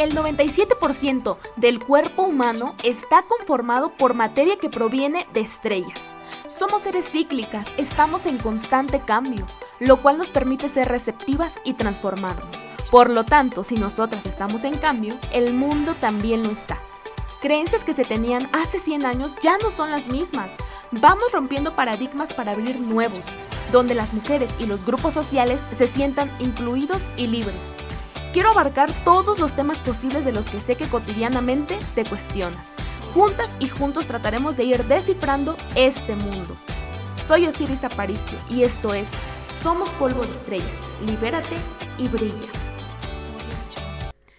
El 97% del cuerpo humano está conformado por materia que proviene de estrellas. Somos seres cíclicas, estamos en constante cambio, lo cual nos permite ser receptivas y transformarnos. Por lo tanto, si nosotras estamos en cambio, el mundo también lo está. Creencias que se tenían hace 100 años ya no son las mismas. Vamos rompiendo paradigmas para abrir nuevos, donde las mujeres y los grupos sociales se sientan incluidos y libres. Quiero abarcar todos los temas posibles de los que sé que cotidianamente te cuestionas. Juntas y juntos trataremos de ir descifrando este mundo. Soy Osiris Aparicio y esto es Somos Polvo de Estrellas. Libérate y brilla.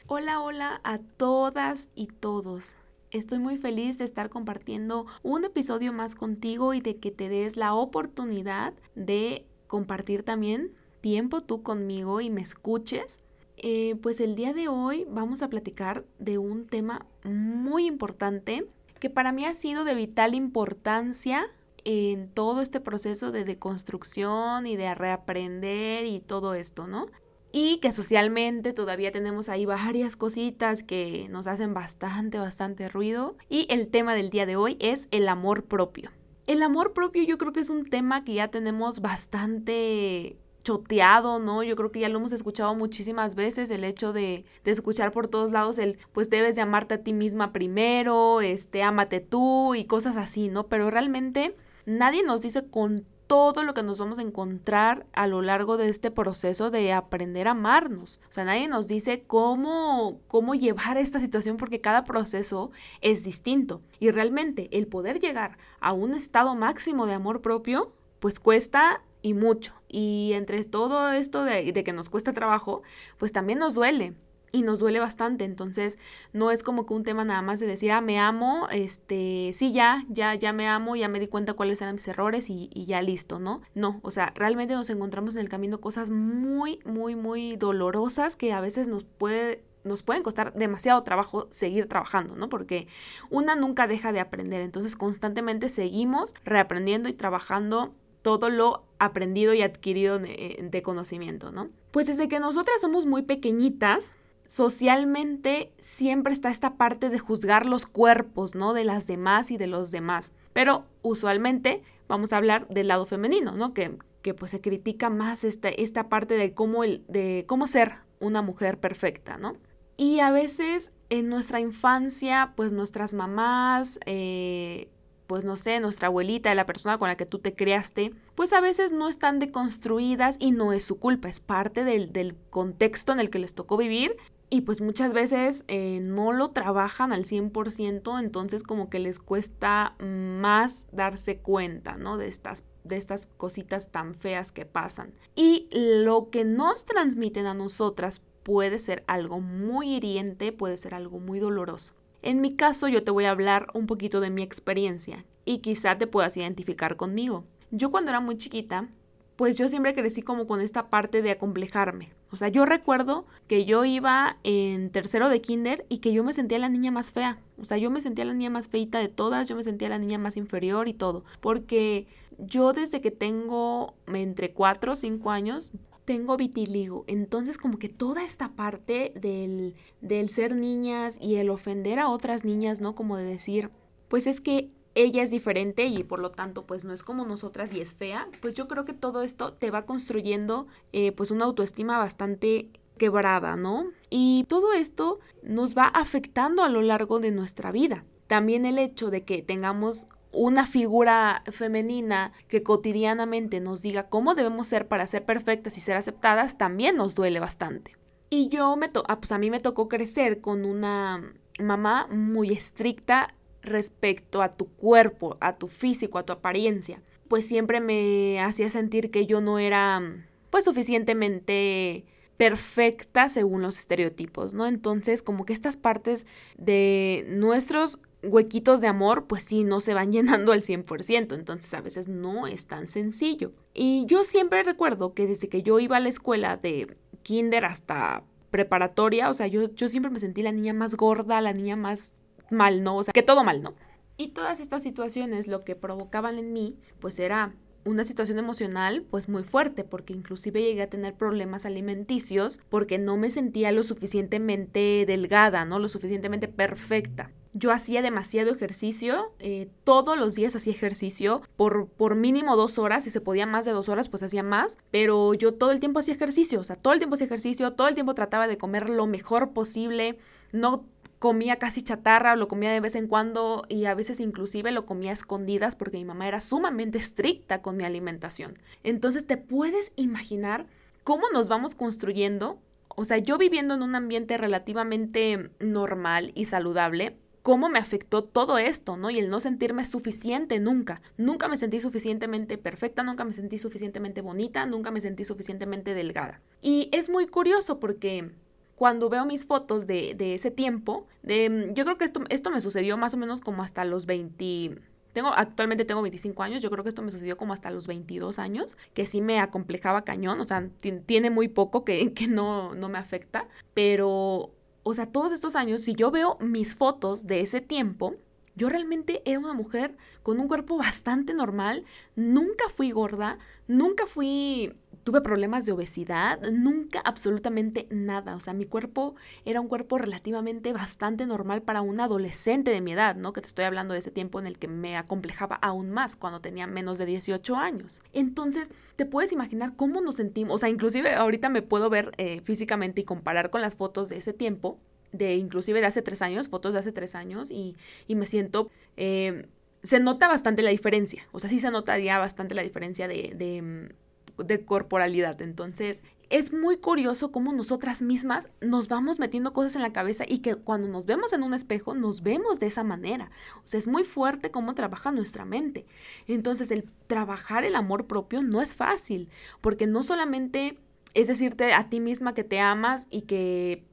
Hola, hola a todas y todos. Estoy muy feliz de estar compartiendo un episodio más contigo y de que te des la oportunidad de compartir también tiempo tú conmigo y me escuches eh, pues el día de hoy vamos a platicar de un tema muy importante que para mí ha sido de vital importancia en todo este proceso de deconstrucción y de reaprender y todo esto, ¿no? Y que socialmente todavía tenemos ahí varias cositas que nos hacen bastante, bastante ruido. Y el tema del día de hoy es el amor propio. El amor propio yo creo que es un tema que ya tenemos bastante choteado, ¿no? Yo creo que ya lo hemos escuchado muchísimas veces, el hecho de, de, escuchar por todos lados el, pues debes de amarte a ti misma primero, este, ámate tú y cosas así, ¿no? Pero realmente nadie nos dice con todo lo que nos vamos a encontrar a lo largo de este proceso de aprender a amarnos. O sea, nadie nos dice cómo, cómo llevar esta situación porque cada proceso es distinto. Y realmente el poder llegar a un estado máximo de amor propio, pues cuesta y mucho. Y entre todo esto de, que nos cuesta trabajo, pues también nos duele y nos duele bastante. Entonces, no es como que un tema nada más de decir, ah, me amo, este, sí, ya, ya, ya me amo, ya me di cuenta cuáles eran mis errores y, y, ya listo, ¿no? No, o sea, realmente nos encontramos en el camino cosas muy, muy, muy dolorosas que a veces nos puede nos pueden costar demasiado trabajo seguir trabajando, ¿no? Porque una nunca deja de aprender, entonces constantemente seguimos reaprendiendo y trabajando todo lo aprendido y adquirido de, conocimiento, ¿no? Pues desde que nosotras somos muy pequeñitas, socialmente siempre está esta parte de juzgar los cuerpos, ¿no? De las demás y de los demás. Pero usualmente vamos a hablar del lado femenino, ¿no? Que, que pues se critica más esta, esta parte de cómo, el, de cómo ser una mujer perfecta, ¿no? Y a veces en nuestra infancia, pues nuestras mamás, eh, pues no sé, nuestra abuelita, la persona con la que tú te creaste, pues a veces no están deconstruidas y no es su culpa, es parte del, contexto en el que les tocó vivir y pues muchas veces eh, no lo trabajan al 100%, entonces como que les cuesta más darse cuenta, ¿no? De estas, de estas cositas tan feas que pasan. Y lo que nos transmiten a nosotras puede ser algo muy hiriente, puede ser algo muy doloroso. En mi caso yo te voy a hablar un poquito de mi experiencia y quizá te puedas identificar conmigo. Yo cuando era muy chiquita, pues yo siempre crecí como con esta parte de acomplejarme. O sea, yo recuerdo que yo iba en tercero de kinder y que yo me sentía la niña más fea. O sea, yo me sentía la niña más feita de todas, yo me sentía la niña más inferior y todo. Porque yo desde que tengo entre 4 o 5 años, tengo vitiligo. Entonces como que toda esta parte del, del ser niñas y el ofender a otras niñas, ¿no? Como de decir, pues es que ella es diferente y por lo tanto pues no es como nosotras y es fea, pues yo creo que todo esto te va construyendo eh, pues una autoestima bastante quebrada, ¿no? Y todo esto nos va afectando a lo largo de nuestra vida. También el hecho de que tengamos una figura femenina que cotidianamente nos diga cómo debemos ser para ser perfectas y ser aceptadas también nos duele bastante. Y yo me to ah, pues a mí me tocó crecer con una mamá muy estricta respecto a tu cuerpo, a tu físico, a tu apariencia. Pues siempre me hacía sentir que yo no era pues suficientemente perfecta según los estereotipos, ¿no? Entonces, como que estas partes de nuestros huequitos de amor, pues sí, no se van llenando al 100%, entonces a veces no es tan sencillo. Y yo siempre recuerdo que desde que yo iba a la escuela de kinder hasta preparatoria, o sea, yo, yo siempre me sentí la niña más gorda, la niña más mal, ¿no? O sea, que todo mal, ¿no? Y todas estas situaciones lo que provocaban en mí, pues era una situación emocional pues muy fuerte porque inclusive llegué a tener problemas alimenticios porque no me sentía lo suficientemente delgada, ¿no? Lo suficientemente perfecta. Yo hacía demasiado ejercicio, eh, todos los días hacía ejercicio por, por mínimo dos horas, si se podía más de dos horas pues hacía más, pero yo todo el tiempo hacía ejercicio, o sea, todo el tiempo hacía ejercicio, todo el tiempo trataba de comer lo mejor posible, no comía casi chatarra, lo comía de vez en cuando y a veces inclusive lo comía a escondidas porque mi mamá era sumamente estricta con mi alimentación. Entonces te puedes imaginar cómo nos vamos construyendo, o sea, yo viviendo en un ambiente relativamente normal y saludable, cómo me afectó todo esto, ¿no? Y el no sentirme suficiente nunca. Nunca me sentí suficientemente perfecta, nunca me sentí suficientemente bonita, nunca me sentí suficientemente delgada. Y es muy curioso porque cuando veo mis fotos de, ese tiempo, de, mm, yo creo que esto, esto me sucedió más o menos como hasta los 20... Tengo, actualmente tengo 25 años, yo creo que esto me sucedió como hasta los 22 años, que sí me acomplejaba cañón, o sea, tiene muy poco que, que no, no me afecta, pero, o sea, todos estos años, si yo veo mis fotos de ese tiempo, yo realmente era una mujer con un cuerpo bastante normal, nunca fui gorda, nunca fui tuve problemas de obesidad, nunca absolutamente nada. O sea, mi cuerpo era un cuerpo relativamente bastante normal para un adolescente de mi edad, ¿no? Que te estoy hablando de ese tiempo en el que me acomplejaba aún más cuando tenía menos de 18 años. Entonces, te puedes imaginar cómo nos sentimos. O sea, inclusive ahorita me puedo ver eh, físicamente y comparar con las fotos de ese tiempo, de inclusive de hace tres años, fotos de hace tres años, y, me siento... Eh, se nota bastante la diferencia, o sea, sí se notaría bastante la diferencia de, de de corporalidad. Entonces, es muy curioso cómo nosotras mismas nos vamos metiendo cosas en la cabeza y que cuando nos vemos en un espejo nos vemos de esa manera. O sea, es muy fuerte cómo trabaja nuestra mente. Entonces, el trabajar el amor propio no es fácil, porque no solamente es decirte a ti misma que te amas y que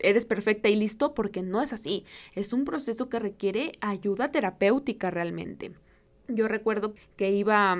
eres perfecta y listo, porque no es así. Es un proceso que requiere ayuda terapéutica realmente. Yo recuerdo que iba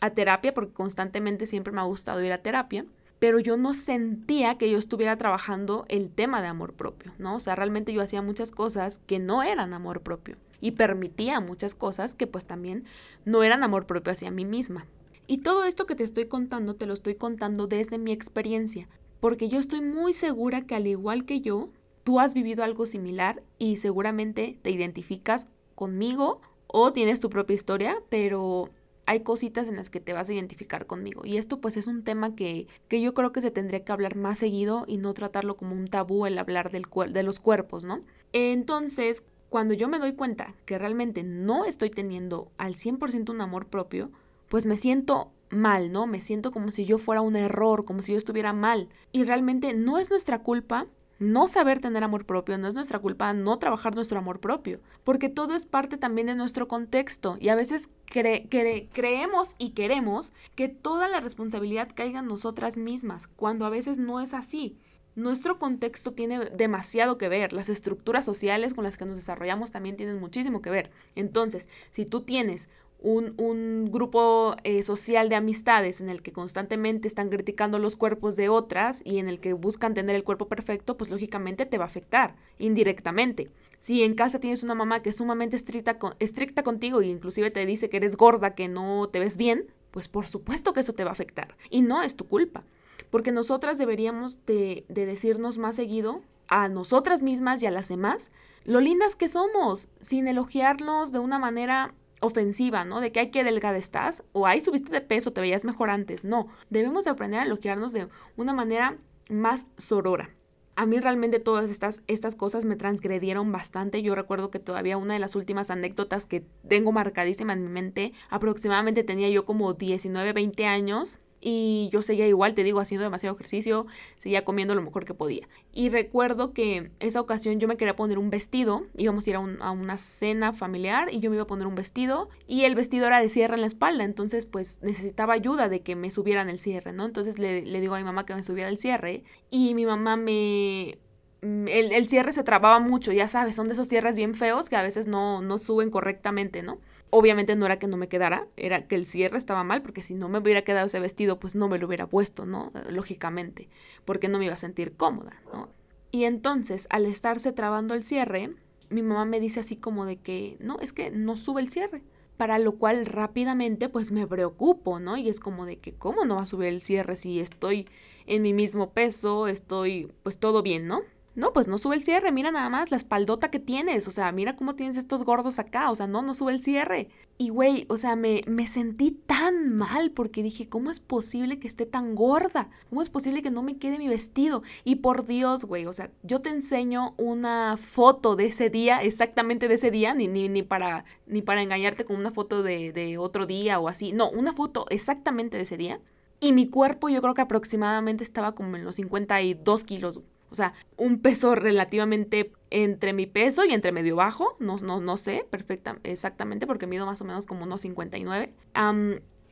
a terapia porque constantemente siempre me ha gustado ir a terapia, pero yo no sentía que yo estuviera trabajando el tema de amor propio, ¿no? O sea, realmente yo hacía muchas cosas que no eran amor propio y permitía muchas cosas que pues también no eran amor propio hacia mí misma. Y todo esto que te estoy contando, te lo estoy contando desde mi experiencia, porque yo estoy muy segura que al igual que yo, tú has vivido algo similar y seguramente te identificas conmigo o tienes tu propia historia, pero hay cositas en las que te vas a identificar conmigo. Y esto pues es un tema que, que yo creo que se tendría que hablar más seguido y no tratarlo como un tabú el hablar del de los cuerpos, ¿no? Entonces, cuando yo me doy cuenta que realmente no estoy teniendo al 100% un amor propio, pues me siento mal, ¿no? Me siento como si yo fuera un error, como si yo estuviera mal. Y realmente no es nuestra culpa no saber tener amor propio, no es nuestra culpa no trabajar nuestro amor propio, porque todo es parte también de nuestro contexto y a veces creemos y queremos que toda la responsabilidad caiga en nosotras mismas, cuando a veces no es así. Nuestro contexto tiene demasiado que ver, las estructuras sociales con las que nos desarrollamos también tienen muchísimo que ver. Entonces, si tú tienes un, grupo eh, social de amistades en el que constantemente están criticando los cuerpos de otras y en el que buscan tener el cuerpo perfecto, pues lógicamente te va a afectar indirectamente. Si en casa tienes una mamá que es sumamente estricta, estricta contigo e inclusive te dice que eres gorda, que no te ves bien, pues por supuesto que eso te va a afectar. Y no es tu culpa, porque nosotras deberíamos de, de decirnos más seguido a nosotras mismas y a las demás lo lindas que somos, sin elogiarnos de una manera ofensiva, ¿no? De que hay que delgada estás o ahí subiste de peso, te veías mejor antes. No, debemos aprender a elogiarnos de una manera más sorora. A mí realmente todas estas, estas cosas me transgredieron bastante. Yo recuerdo que todavía una de las últimas anécdotas que tengo marcadísima en mi mente, aproximadamente tenía yo como 19, 20 años y yo seguía igual, te digo, haciendo demasiado ejercicio, seguía comiendo lo mejor que podía. Y recuerdo que esa ocasión yo me quería poner un vestido, íbamos a ir a, una cena familiar y yo me iba a poner un vestido y el vestido era de cierre en la espalda, entonces pues necesitaba ayuda de que me subieran el cierre, ¿no? Entonces le, le digo a mi mamá que me subiera el cierre y mi mamá me, mm, el, el, cierre se trababa mucho, ya sabes, son de esos cierres bien feos que a veces no, no suben correctamente, ¿no? Obviamente no era que no me quedara, era que el cierre estaba mal, porque si no me hubiera quedado ese vestido, pues no me lo hubiera puesto, ¿no? Lógicamente, porque no me iba a sentir cómoda, ¿no? Y entonces, al estarse trabando el cierre, mi mamá me dice así como de que, no, es que no sube el cierre. para lo cual rápidamente pues me preocupo, ¿no? Y es como de que, ¿cómo no va a subir el cierre si estoy en mi mismo peso, estoy pues todo bien, ¿no? No, pues no sube el cierre, mira nada más la espaldota que tienes, o sea, mira cómo tienes estos gordos acá, o sea, no, no sube el cierre. Y güey, o sea, me, me sentí tan mal porque dije, ¿cómo es posible que esté tan gorda? ¿Cómo es posible que no me quede mi vestido? Y por Dios, güey, o sea, yo te enseño una foto de ese día, exactamente de ese día, ni, ni, ni, para, ni para engañarte con una foto de, de otro día o así, no, una foto exactamente de ese día. Y mi cuerpo yo creo que aproximadamente estaba como en los 52 kilos. O sea, un peso relativamente entre mi peso y entre medio bajo, no, no, no sé perfecta, exactamente porque mido más o menos como unos 59.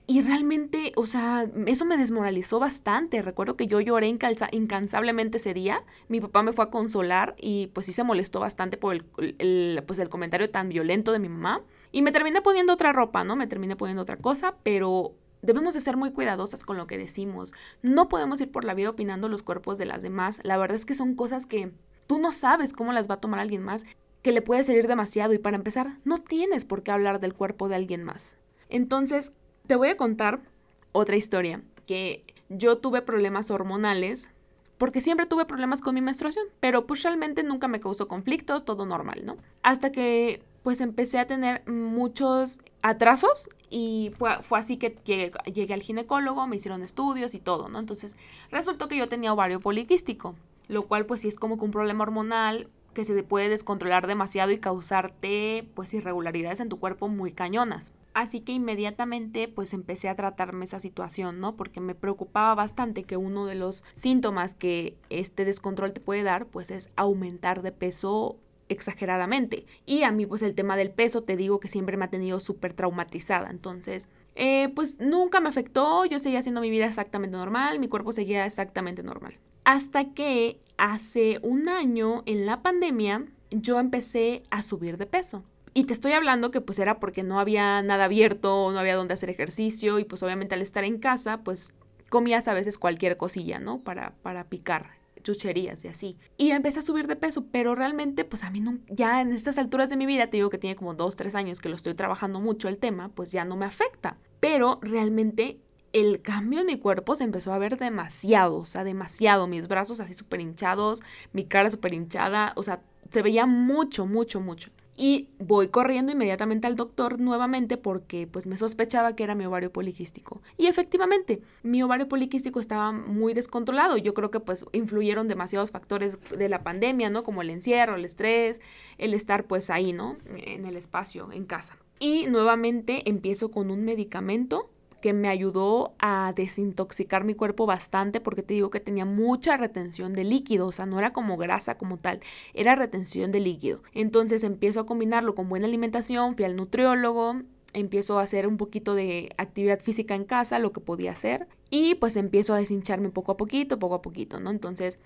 y realmente, o sea, eso me desmoralizó bastante. Recuerdo que yo lloré incansablemente ese día. Mi papá me fue a consolar y pues sí se molestó bastante por el, pues el comentario tan violento de mi mamá. Y me terminé poniendo otra ropa, ¿no? Me terminé poniendo otra cosa, pero Debemos de ser muy cuidadosas con lo que decimos. No podemos ir por la vida opinando los cuerpos de las demás. La verdad es que son cosas que tú no sabes cómo las va a tomar alguien más, que le puede salir demasiado y para empezar, no tienes por qué hablar del cuerpo de alguien más. Entonces, te voy a contar otra historia, que yo tuve problemas hormonales porque siempre tuve problemas con mi menstruación, pero pues realmente nunca me causó conflictos, todo normal, ¿no? Hasta que pues empecé a tener muchos atrasos y fue, así que llegué, al ginecólogo, me hicieron estudios y todo, ¿no? Entonces resultó que yo tenía ovario poliquístico, lo cual pues sí es como que un problema hormonal que se puede descontrolar demasiado y causarte pues irregularidades en tu cuerpo muy cañonas. Así que inmediatamente pues empecé a tratarme esa situación, ¿no? Porque me preocupaba bastante que uno de los síntomas que este descontrol te puede dar pues es aumentar de peso exageradamente. Y a mí pues el tema del peso te digo que siempre me ha tenido súper traumatizada. Entonces, eh, pues nunca me afectó, yo seguía haciendo mi vida exactamente normal, mi cuerpo seguía exactamente normal. Hasta que hace un año en la pandemia yo empecé a subir de peso. Y te estoy hablando que pues era porque no había nada abierto, no había donde hacer ejercicio y pues obviamente al estar en casa pues comías a veces cualquier cosilla, ¿no? Para, para picar chucherías y así. Y empecé a subir de peso, pero realmente, pues a mí no, ya en estas alturas de mi vida, te digo que tiene como dos, tres años que lo estoy trabajando mucho el tema, pues ya no me afecta. Pero realmente el cambio en mi cuerpo se empezó a ver demasiado, o sea, demasiado. Mis brazos así súper hinchados, mi cara súper hinchada, o sea, se veía mucho, mucho, mucho y voy corriendo inmediatamente al doctor nuevamente porque pues me sospechaba que era mi ovario poliquístico. Y efectivamente, mi ovario poliquístico estaba muy descontrolado. Yo creo que pues influyeron demasiados factores de la pandemia, ¿no? Como el encierro, el estrés, el estar pues ahí, ¿no? En el espacio, en casa. Y nuevamente empiezo con un medicamento que me ayudó a desintoxicar mi cuerpo bastante porque te digo que tenía mucha retención de líquido, o sea, no era como grasa como tal, era retención de líquido. Entonces empiezo a combinarlo con buena alimentación, fui al nutriólogo, empiezo a hacer un poquito de actividad física en casa, lo que podía hacer, y pues empiezo a deshincharme poco a poquito, poco a poquito, ¿no? Entonces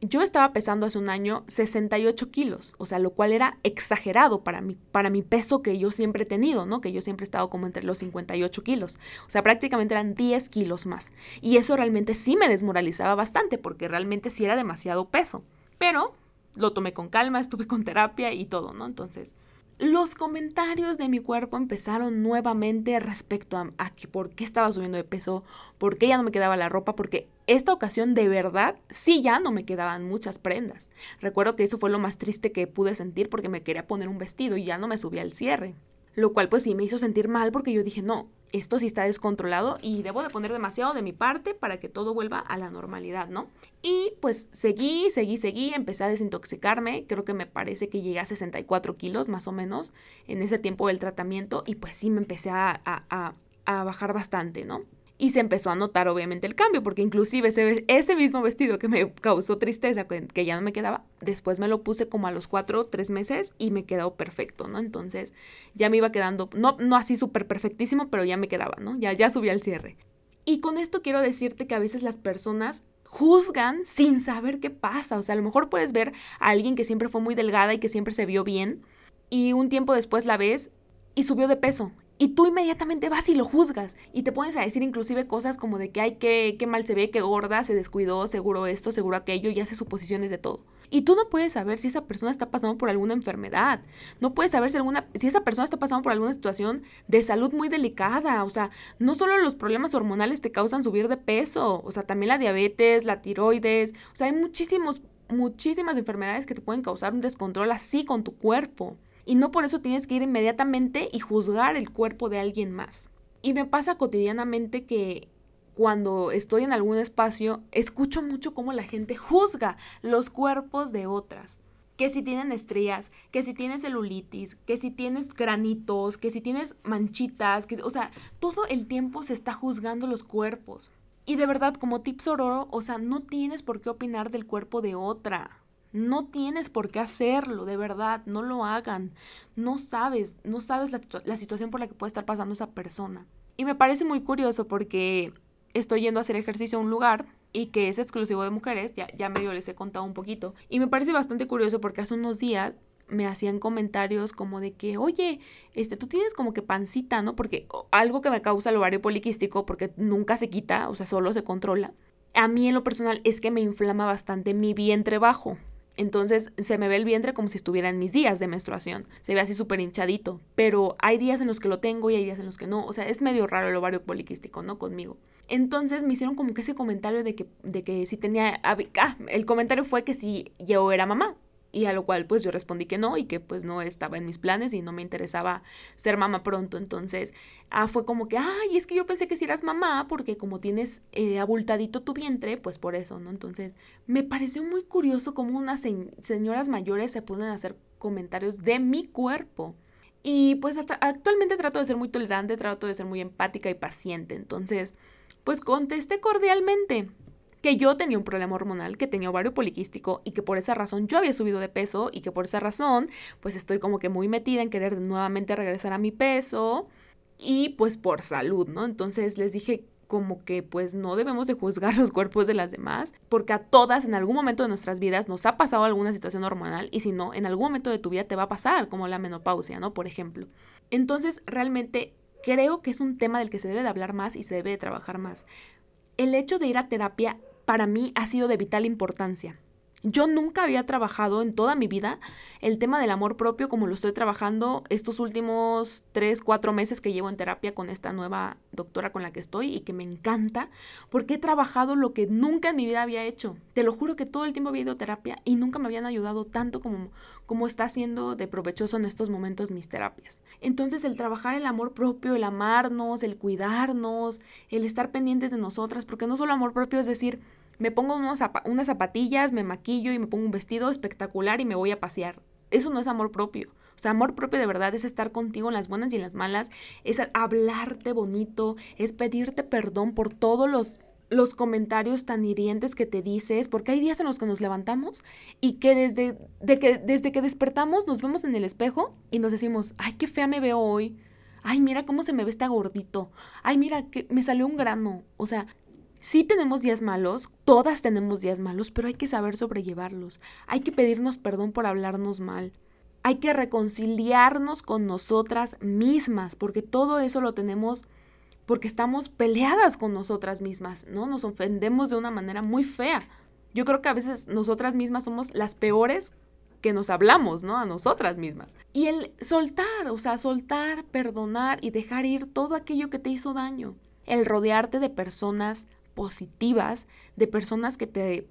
yo estaba pesando hace un año 68 kilos, o sea, lo cual era exagerado para mi, para mi peso que yo siempre he tenido, ¿no? Que yo siempre he estado como entre los 58 kilos. O sea, prácticamente eran 10 kilos más. Y eso realmente sí me desmoralizaba bastante, porque realmente sí era demasiado peso. Pero lo tomé con calma, estuve con terapia y todo, ¿no? Entonces, los comentarios de mi cuerpo empezaron nuevamente respecto a, por qué estaba subiendo de peso, por qué ya no me quedaba la ropa, porque esta ocasión de verdad sí ya no me quedaban muchas prendas. Recuerdo que eso fue lo más triste que pude sentir porque me quería poner un vestido y ya no me subía al cierre. Lo cual pues sí me hizo sentir mal porque yo dije, no, esto sí está descontrolado y debo de poner demasiado de mi parte para que todo vuelva a la normalidad, ¿no? Y pues seguí, seguí, seguí, empecé a desintoxicarme, creo que me parece que llegué a 64 kilos más o menos en ese tiempo del tratamiento y pues sí me empecé a, a, a bajar bastante, ¿no? Y se empezó a notar obviamente el cambio, porque inclusive ese, ese mismo vestido que me causó tristeza, que, ya no me quedaba, después me lo puse como a los cuatro o tres meses y me quedó perfecto, ¿no? Entonces ya me iba quedando, no, no así súper perfectísimo, pero ya me quedaba, ¿no? Ya, ya subí al cierre. Y con esto quiero decirte que a veces las personas juzgan sin saber qué pasa. O sea, a lo mejor puedes ver a alguien que siempre fue muy delgada y que siempre se vio bien y un tiempo después la ves y subió de peso y tú inmediatamente vas y lo juzgas y te pones a decir inclusive cosas como de que, ay, qué, qué mal se ve, qué gorda, se descuidó, seguro esto, seguro aquello y hace suposiciones de todo. Y tú no puedes saber si esa persona está pasando por alguna enfermedad. No puedes saber si, alguna, si esa persona está pasando por alguna situación de salud muy delicada. O sea, no solo los problemas hormonales te causan subir de peso, o sea, también la diabetes, la tiroides. O sea, hay muchísimos, muchísimas enfermedades que te pueden causar un descontrol así con tu cuerpo. Y no por eso tienes que ir inmediatamente y juzgar el cuerpo de alguien más. Y me pasa cotidianamente que cuando estoy en algún espacio, escucho mucho cómo la gente juzga los cuerpos de otras. Que si tienen estrías, que si tienes celulitis, que si tienes granitos, que si tienes manchitas, que, o sea, todo el tiempo se está juzgando los cuerpos. Y de verdad, como tips ororo, o sea, no tienes por qué opinar del cuerpo de otra. No tienes por qué hacerlo, de verdad, no lo hagan. No sabes, no sabes la, situación por la que puede estar pasando esa persona. Y me parece muy curioso porque estoy yendo a hacer ejercicio a un lugar y que es exclusivo de mujeres, ya, ya medio les he contado un poquito. Y me parece bastante curioso porque hace unos días me hacían comentarios como de que, oye, este, tú tienes como que pancita, ¿no? Porque algo que me causa el ovario poliquístico, porque nunca se quita, o sea, solo se controla. A mí en lo personal es que me inflama bastante mi vientre bajo. Entonces se me ve el vientre como si estuviera en mis días de menstruación. Se ve así súper hinchadito. Pero hay días en los que lo tengo y hay días en los que no. O sea, es medio raro el ovario poliquístico, ¿no? Conmigo. Entonces me hicieron como que ese comentario de que, de que si tenía... Ah, el comentario fue que si yo era mamá. Y a lo cual pues yo respondí que no y que pues no estaba en mis planes y no me interesaba ser mamá pronto. Entonces ah, fue como que, ay, es que yo pensé que si eras mamá porque como tienes eh, abultadito tu vientre, pues por eso, ¿no? Entonces me pareció muy curioso cómo unas señoras mayores se pueden hacer comentarios de mi cuerpo. Y pues actualmente trato de ser muy tolerante, trato de ser muy empática y paciente. Entonces, pues contesté cordialmente que yo tenía un problema hormonal, que tenía ovario poliquístico y que por esa razón yo había subido de peso y que por esa razón pues estoy como que muy metida en querer nuevamente regresar a mi peso y pues por salud, ¿no? Entonces les dije como que pues no debemos de juzgar los cuerpos de las demás, porque a todas en algún momento de nuestras vidas nos ha pasado alguna situación hormonal y si no, en algún momento de tu vida te va a pasar, como la menopausia, ¿no? Por ejemplo. Entonces, realmente creo que es un tema del que se debe de hablar más y se debe de trabajar más. El hecho de ir a terapia para mí ha sido de vital importancia. Yo nunca había trabajado en toda mi vida el tema del amor propio como lo estoy trabajando estos últimos tres, cuatro meses que llevo en terapia con esta nueva doctora con la que estoy y que me encanta porque he trabajado lo que nunca en mi vida había hecho. Te lo juro que todo el tiempo había ido a terapia y nunca me habían ayudado tanto como, como está siendo de provechoso en estos momentos mis terapias. Entonces el trabajar el amor propio, el amarnos, el cuidarnos, el estar pendientes de nosotras, porque no solo amor propio es decir, me pongo unas zapatillas, me maquillo y me pongo un vestido espectacular y me voy a pasear. Eso no es amor propio. O sea, amor propio de verdad es estar contigo en las buenas y en las malas, es hablarte bonito, es pedirte perdón por todos los, los comentarios tan hirientes que te dices, porque hay días en los que nos levantamos y que desde, de que desde que despertamos nos vemos en el espejo y nos decimos, ay, qué fea me veo hoy. Ay, mira cómo se me ve este gordito. Ay, mira que me salió un grano. O sea, Sí tenemos días malos, todas tenemos días malos, pero hay que saber sobrellevarlos. Hay que pedirnos perdón por hablarnos mal. Hay que reconciliarnos con nosotras mismas, porque todo eso lo tenemos porque estamos peleadas con nosotras mismas, ¿no? Nos ofendemos de una manera muy fea. Yo creo que a veces nosotras mismas somos las peores que nos hablamos, ¿no? A nosotras mismas. Y el soltar, o sea, soltar, perdonar y dejar ir todo aquello que te hizo daño. El rodearte de personas positivas, de personas que te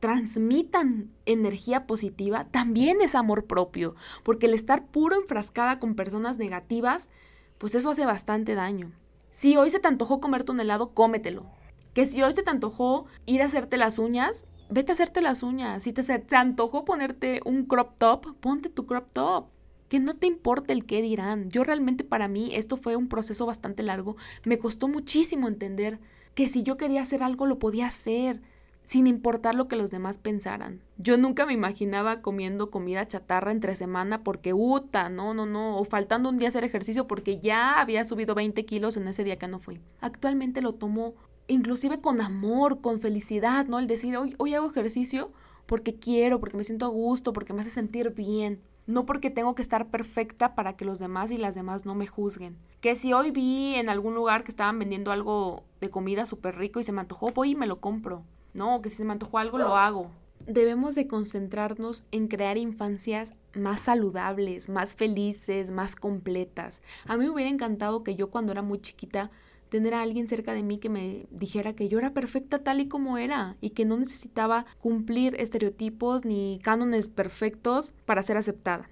transmitan energía positiva, también es amor propio, porque el estar puro enfrascada con personas negativas, pues eso hace bastante daño. Si hoy se te antojó comerte un helado, cómetelo. Que si hoy se te antojó ir a hacerte las uñas, vete a hacerte las uñas. Si te, se te antojó ponerte un crop top, ponte tu crop top. Que no te importe el qué dirán. Yo realmente para mí esto fue un proceso bastante largo. Me costó muchísimo entender que si yo quería hacer algo lo podía hacer, sin importar lo que los demás pensaran. Yo nunca me imaginaba comiendo comida chatarra entre semana porque uta, no, no, no, o faltando un día hacer ejercicio porque ya había subido 20 kilos en ese día que no fui. Actualmente lo tomo inclusive con amor, con felicidad, ¿no? El decir, hoy, hoy hago ejercicio porque quiero, porque me siento a gusto, porque me hace sentir bien. No porque tengo que estar perfecta para que los demás y las demás no me juzguen. Que si hoy vi en algún lugar que estaban vendiendo algo de comida súper rico y se me antojó, voy y me lo compro. No, que si se me antojó algo, lo hago. debemos de concentrarnos en crear infancias más saludables, más felices, más completas. A mí me hubiera encantado que yo cuando era muy chiquita tener a alguien cerca de mí que me dijera que yo era perfecta tal y como era y que no necesitaba cumplir estereotipos ni cánones perfectos para ser aceptada.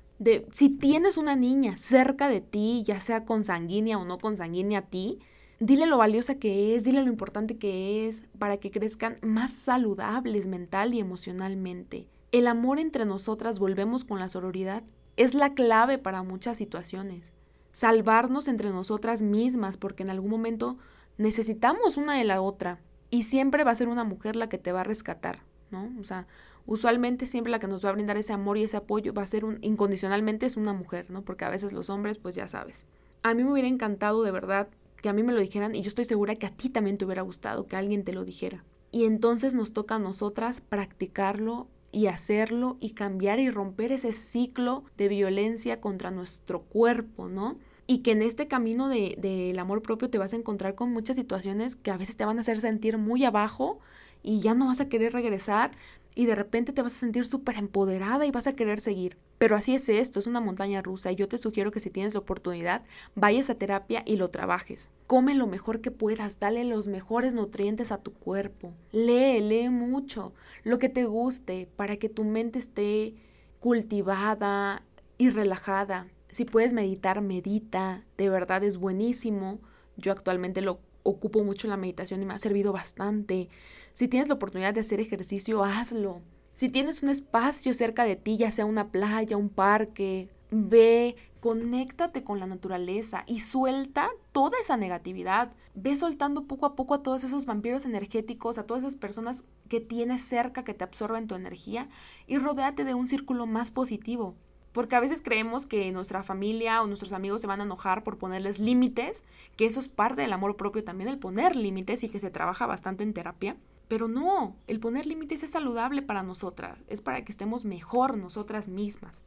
Si tienes una niña cerca de ti, ya sea consanguínea o no consanguínea a ti, dile lo valiosa que es, dile lo importante que es para que crezcan más saludables mental y emocionalmente. El amor entre nosotras, volvemos con la sororidad, es la clave para muchas situaciones salvarnos entre nosotras mismas, porque en algún momento necesitamos una de la otra y siempre va a ser una mujer la que te va a rescatar, ¿no? O sea, usualmente siempre la que nos va a brindar ese amor y ese apoyo va a ser un, incondicionalmente es una mujer, ¿no? Porque a veces los hombres, pues ya sabes. A mí me hubiera encantado de verdad que a mí me lo dijeran y yo estoy segura que a ti también te hubiera gustado que alguien te lo dijera. Y entonces nos toca a nosotras practicarlo y hacerlo y cambiar y romper ese ciclo de violencia contra nuestro cuerpo, ¿no? Y que en este camino del de, amor propio te vas a encontrar con muchas situaciones que a veces te van a hacer sentir muy abajo y ya no vas a querer regresar y de repente te vas a sentir súper empoderada y vas a querer seguir. Pero así es esto, es una montaña rusa y yo te sugiero que si tienes la oportunidad, vayas a terapia y lo trabajes. Come lo mejor que puedas, dale los mejores nutrientes a tu cuerpo. Lee, lee mucho, lo que te guste para que tu mente esté cultivada y relajada. Si puedes meditar, medita, de verdad es buenísimo. Yo actualmente lo ocupo mucho la meditación y me ha servido bastante. Si tienes la oportunidad de hacer ejercicio, hazlo. Si tienes un espacio cerca de ti, ya sea una playa, un parque, ve, conéctate con la naturaleza y suelta toda esa negatividad. Ve soltando poco a poco a todos esos vampiros energéticos, a todas esas personas que tienes cerca que te absorben tu energía y rodéate de un círculo más positivo. Porque a veces creemos que nuestra familia o nuestros amigos se van a enojar por ponerles límites, que eso es parte del amor propio también, el poner límites y que se trabaja bastante en terapia. Pero no, el poner límites es saludable para nosotras, es para que estemos mejor nosotras mismas.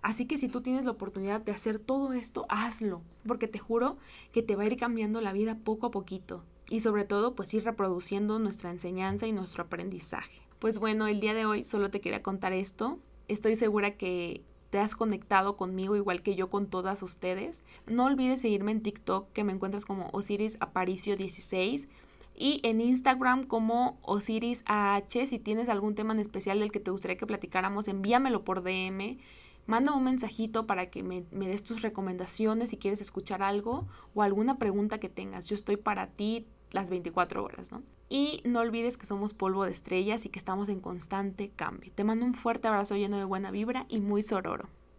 Así que si tú tienes la oportunidad de hacer todo esto, hazlo, porque te juro que te va a ir cambiando la vida poco a poquito. Y sobre todo, pues ir reproduciendo nuestra enseñanza y nuestro aprendizaje. Pues bueno, el día de hoy solo te quería contar esto. Estoy segura que te has conectado conmigo igual que yo con todas ustedes. No olvides seguirme en TikTok que me encuentras como Osiris Aparicio 16 y en Instagram como Osiris AH. Si tienes algún tema en especial del que te gustaría que platicáramos, envíamelo por DM. Manda un mensajito para que me, me, des tus recomendaciones si quieres escuchar algo o alguna pregunta que tengas. Yo estoy para ti las 24 horas, ¿no? Y no olvides que somos polvo de estrellas y que estamos en constante cambio. Te mando un fuerte abrazo lleno de buena vibra y muy sororo.